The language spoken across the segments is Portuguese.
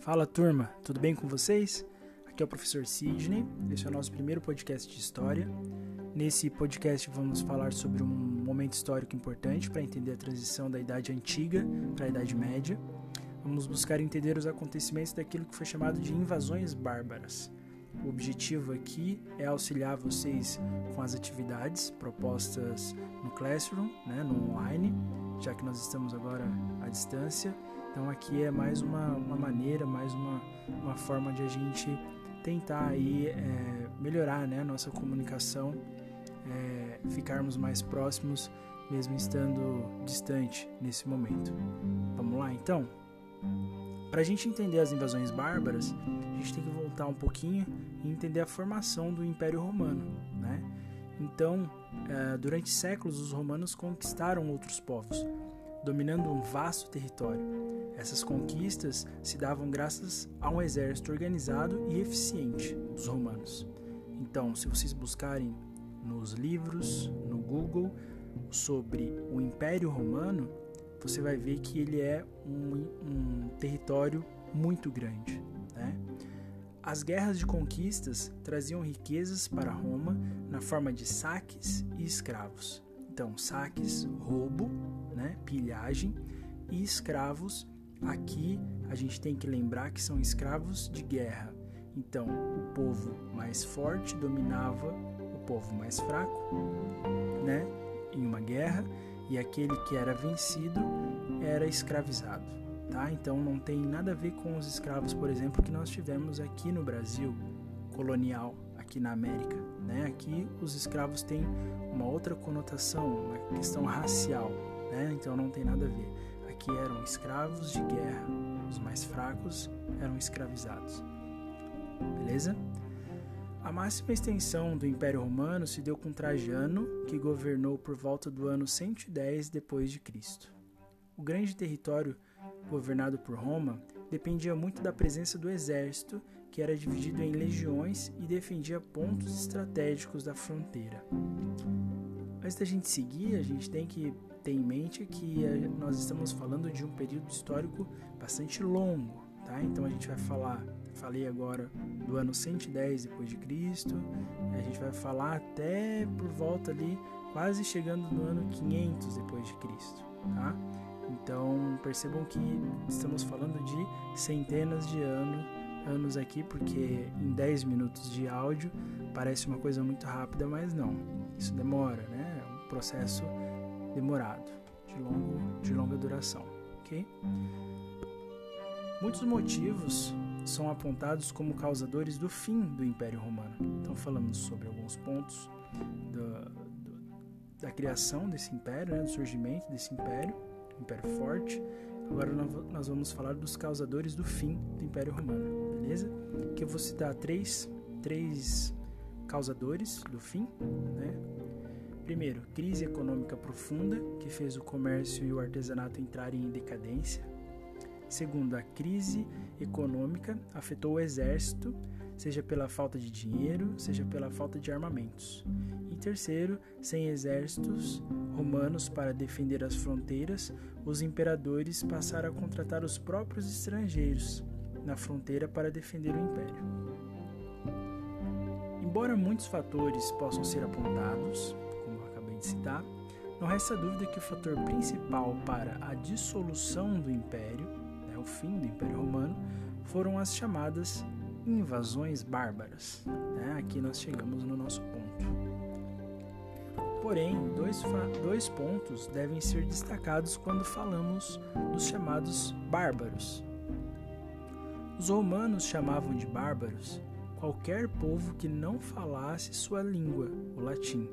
Fala turma, tudo bem com vocês? Aqui é o professor Sidney, esse é o nosso primeiro podcast de história. Nesse podcast vamos falar sobre um momento histórico importante para entender a transição da Idade Antiga para a Idade Média. Vamos buscar entender os acontecimentos daquilo que foi chamado de invasões bárbaras. O objetivo aqui é auxiliar vocês com as atividades propostas no Classroom, né, no online, já que nós estamos agora à distância então aqui é mais uma, uma maneira, mais uma, uma forma de a gente tentar aí é, melhorar né, a nossa comunicação, é, ficarmos mais próximos, mesmo estando distante nesse momento. Vamos lá então? Para a gente entender as invasões bárbaras, a gente tem que voltar um pouquinho e entender a formação do Império Romano. Né? Então, é, durante séculos, os romanos conquistaram outros povos, dominando um vasto território essas conquistas se davam graças a um exército organizado e eficiente dos romanos. Então, se vocês buscarem nos livros, no Google, sobre o Império Romano, você vai ver que ele é um, um território muito grande. Né? As guerras de conquistas traziam riquezas para Roma na forma de saques e escravos. Então, saques, roubo, né, pilhagem, e escravos Aqui a gente tem que lembrar que são escravos de guerra. Então, o povo mais forte dominava o povo mais fraco, né, em uma guerra, e aquele que era vencido era escravizado, tá? Então não tem nada a ver com os escravos, por exemplo, que nós tivemos aqui no Brasil colonial, aqui na América, né? Aqui os escravos têm uma outra conotação, uma questão racial, né? Então não tem nada a ver que eram escravos de guerra, os mais fracos eram escravizados. Beleza? A máxima extensão do Império Romano se deu com Trajano, que governou por volta do ano 110 depois de Cristo. O grande território governado por Roma dependia muito da presença do exército, que era dividido em legiões e defendia pontos estratégicos da fronteira. Antes da gente seguir, a gente tem que ter em mente que eh, nós estamos falando de um período histórico bastante longo, tá? Então a gente vai falar, falei agora do ano 110 depois de Cristo, a gente vai falar até por volta ali quase chegando no ano 500 depois de Cristo, tá? Então percebam que estamos falando de centenas de anos, anos aqui, porque em 10 minutos de áudio parece uma coisa muito rápida, mas não. Isso demora, né? É um processo demorado, de, longo, de longa duração. ok? Muitos motivos são apontados como causadores do fim do Império Romano. Então, falamos sobre alguns pontos do, da criação desse império, né, do surgimento desse império, império forte. Agora nós vamos falar dos causadores do fim do Império Romano, beleza? Que eu vou citar três, três causadores do fim, né? Primeiro, crise econômica profunda, que fez o comércio e o artesanato entrarem em decadência. Segundo, a crise econômica afetou o exército, seja pela falta de dinheiro, seja pela falta de armamentos. E terceiro, sem exércitos romanos para defender as fronteiras, os imperadores passaram a contratar os próprios estrangeiros na fronteira para defender o império. Embora muitos fatores possam ser apontados, de citar, não resta dúvida que o fator principal para a dissolução do Império, né, o fim do Império Romano, foram as chamadas invasões bárbaras. Né? Aqui nós chegamos no nosso ponto. Porém, dois, dois pontos devem ser destacados quando falamos dos chamados bárbaros. Os romanos chamavam de bárbaros qualquer povo que não falasse sua língua, o latim.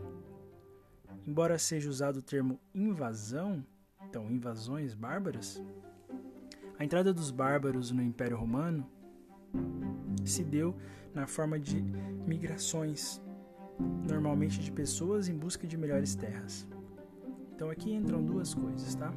Embora seja usado o termo invasão, então invasões bárbaras, a entrada dos bárbaros no Império Romano se deu na forma de migrações, normalmente de pessoas em busca de melhores terras. Então aqui entram duas coisas, tá?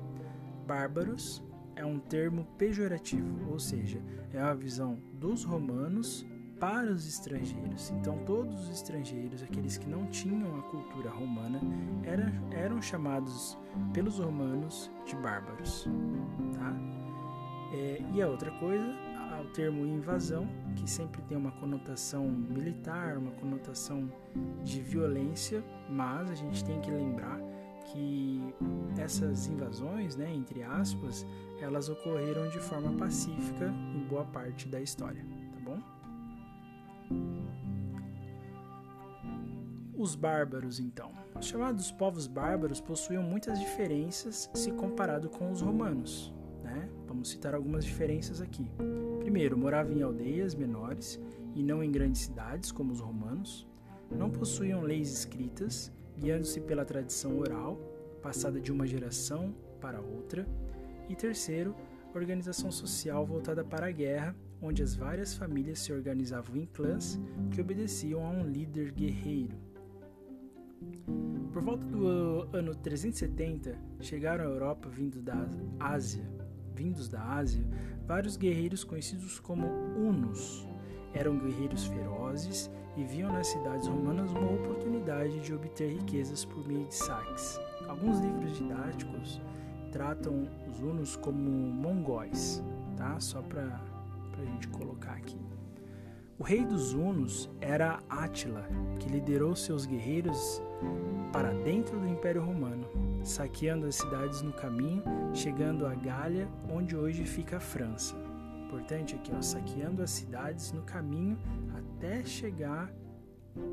Bárbaros é um termo pejorativo, ou seja, é a visão dos romanos para os estrangeiros. Então, todos os estrangeiros, aqueles que não tinham a cultura romana, eram, eram chamados pelos romanos de bárbaros. Tá? É, e a outra coisa, o termo invasão, que sempre tem uma conotação militar, uma conotação de violência, mas a gente tem que lembrar que essas invasões, né, entre aspas, elas ocorreram de forma pacífica em boa parte da história, tá bom? Os bárbaros, então. Os chamados povos bárbaros possuíam muitas diferenças se comparado com os romanos. Né? Vamos citar algumas diferenças aqui. Primeiro, moravam em aldeias menores e não em grandes cidades, como os romanos. Não possuíam leis escritas, guiando-se pela tradição oral, passada de uma geração para outra. E terceiro, organização social voltada para a guerra, onde as várias famílias se organizavam em clãs que obedeciam a um líder guerreiro. Por volta do ano 370, chegaram à Europa vindo da Ásia, vindos da Ásia, vários guerreiros conhecidos como Hunos. Eram guerreiros ferozes e viam nas cidades romanas uma oportunidade de obter riquezas por meio de saques. Alguns livros didáticos tratam os Hunos como mongóis, tá? Só para a gente colocar aqui. O rei dos Hunos era Átila, que liderou seus guerreiros para dentro do Império Romano, saqueando as cidades no caminho, chegando a Gália, onde hoje fica a França. Importante aqui, ó, saqueando as cidades no caminho até chegar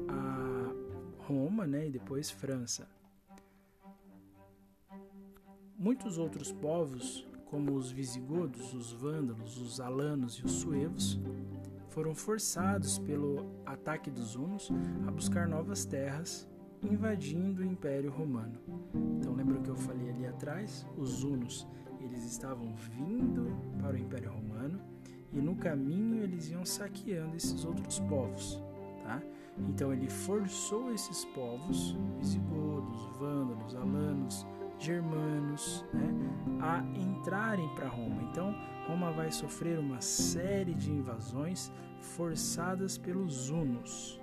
a Roma, né, e depois França. Muitos outros povos, como os visigodos, os vândalos, os alanos e os suevos, foram forçados pelo ataque dos hunos a buscar novas terras, invadindo o Império Romano. Então lembra o que eu falei ali atrás? Os hunos, eles estavam vindo para o Império Romano e no caminho eles iam saqueando esses outros povos, tá? Então ele forçou esses povos, visigodos, vândalos, alanos, germanos, né, a entrarem para Roma. Então, Roma vai sofrer uma série de invasões forçadas pelos hunos.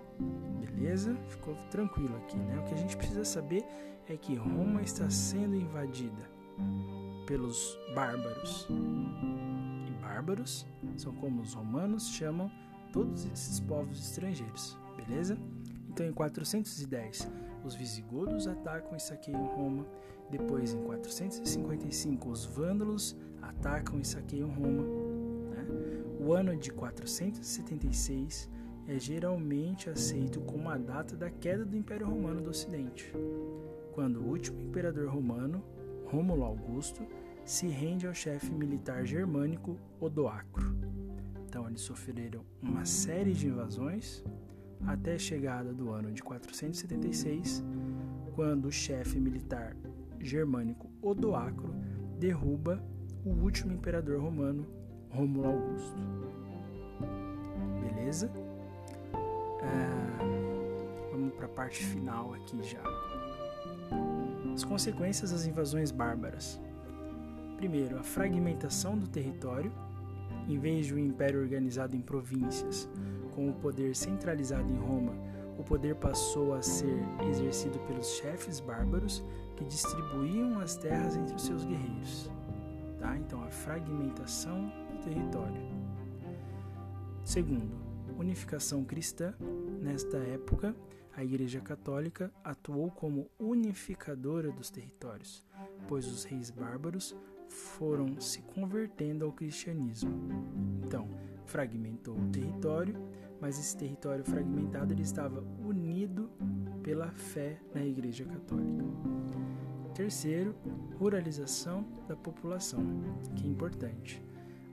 Beleza? Ficou tranquilo aqui, né? O que a gente precisa saber é que Roma está sendo invadida pelos bárbaros. E bárbaros são como os romanos chamam todos esses povos estrangeiros, beleza? Então, em 410, os visigodos atacam e saqueiam Roma. Depois, em 455, os vândalos atacam e saqueiam Roma. Né? O ano de 476 é geralmente aceito como a data da queda do Império Romano do Ocidente, quando o último imperador romano, Rômulo Augusto, se rende ao chefe militar germânico Odoacro. Então, eles sofreram uma série de invasões até a chegada do ano de 476, quando o chefe militar germânico Odoacro derruba o último imperador romano, Rômulo Augusto. Beleza? É, vamos para a parte final aqui já. As consequências das invasões bárbaras. Primeiro, a fragmentação do território. Em vez de um império organizado em províncias, com o poder centralizado em Roma, o poder passou a ser exercido pelos chefes bárbaros que distribuíam as terras entre os seus guerreiros. Tá? Então, a fragmentação do território. Segundo, unificação cristã. Nesta época, a Igreja Católica atuou como unificadora dos territórios, pois os reis bárbaros foram se convertendo ao cristianismo. Então, fragmentou o território, mas esse território fragmentado ele estava unido pela fé na Igreja Católica. Terceiro, ruralização da população, que é importante.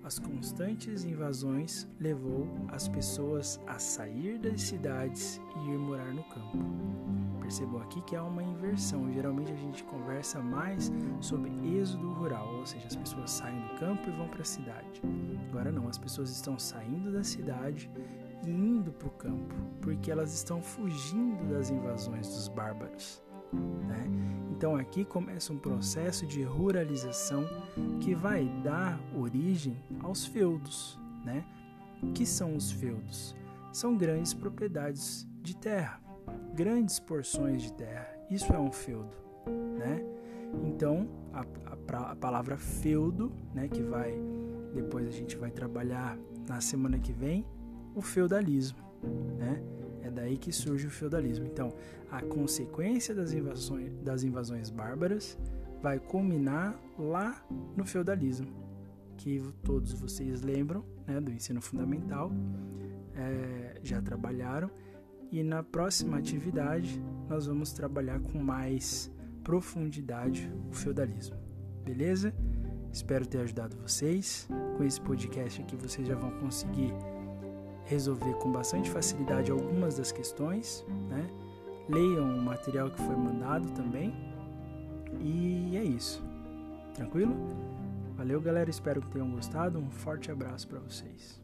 As constantes invasões levou as pessoas a sair das cidades e ir morar no campo. Percebam aqui que há uma inversão. Geralmente a gente conversa mais sobre êxodo rural, ou seja, as pessoas saem do campo e vão para a cidade. Agora não, as pessoas estão saindo da cidade indo para o campo, porque elas estão fugindo das invasões dos bárbaros. Né? Então aqui começa um processo de ruralização que vai dar origem aos feudos. Né? Que são os feudos? São grandes propriedades de terra, grandes porções de terra. Isso é um feudo. Né? Então a, a, a palavra feudo, né, que vai Depois a gente vai trabalhar na semana que vem o feudalismo, né? É daí que surge o feudalismo. Então, a consequência das invasões, das invasões bárbaras vai culminar lá no feudalismo, que todos vocês lembram né, do ensino fundamental, é, já trabalharam, e na próxima atividade nós vamos trabalhar com mais profundidade o feudalismo. Beleza? Espero ter ajudado vocês. Com esse podcast aqui vocês já vão conseguir resolver com bastante facilidade algumas das questões, né? Leiam o material que foi mandado também. E é isso. Tranquilo? Valeu, galera. Espero que tenham gostado. Um forte abraço para vocês.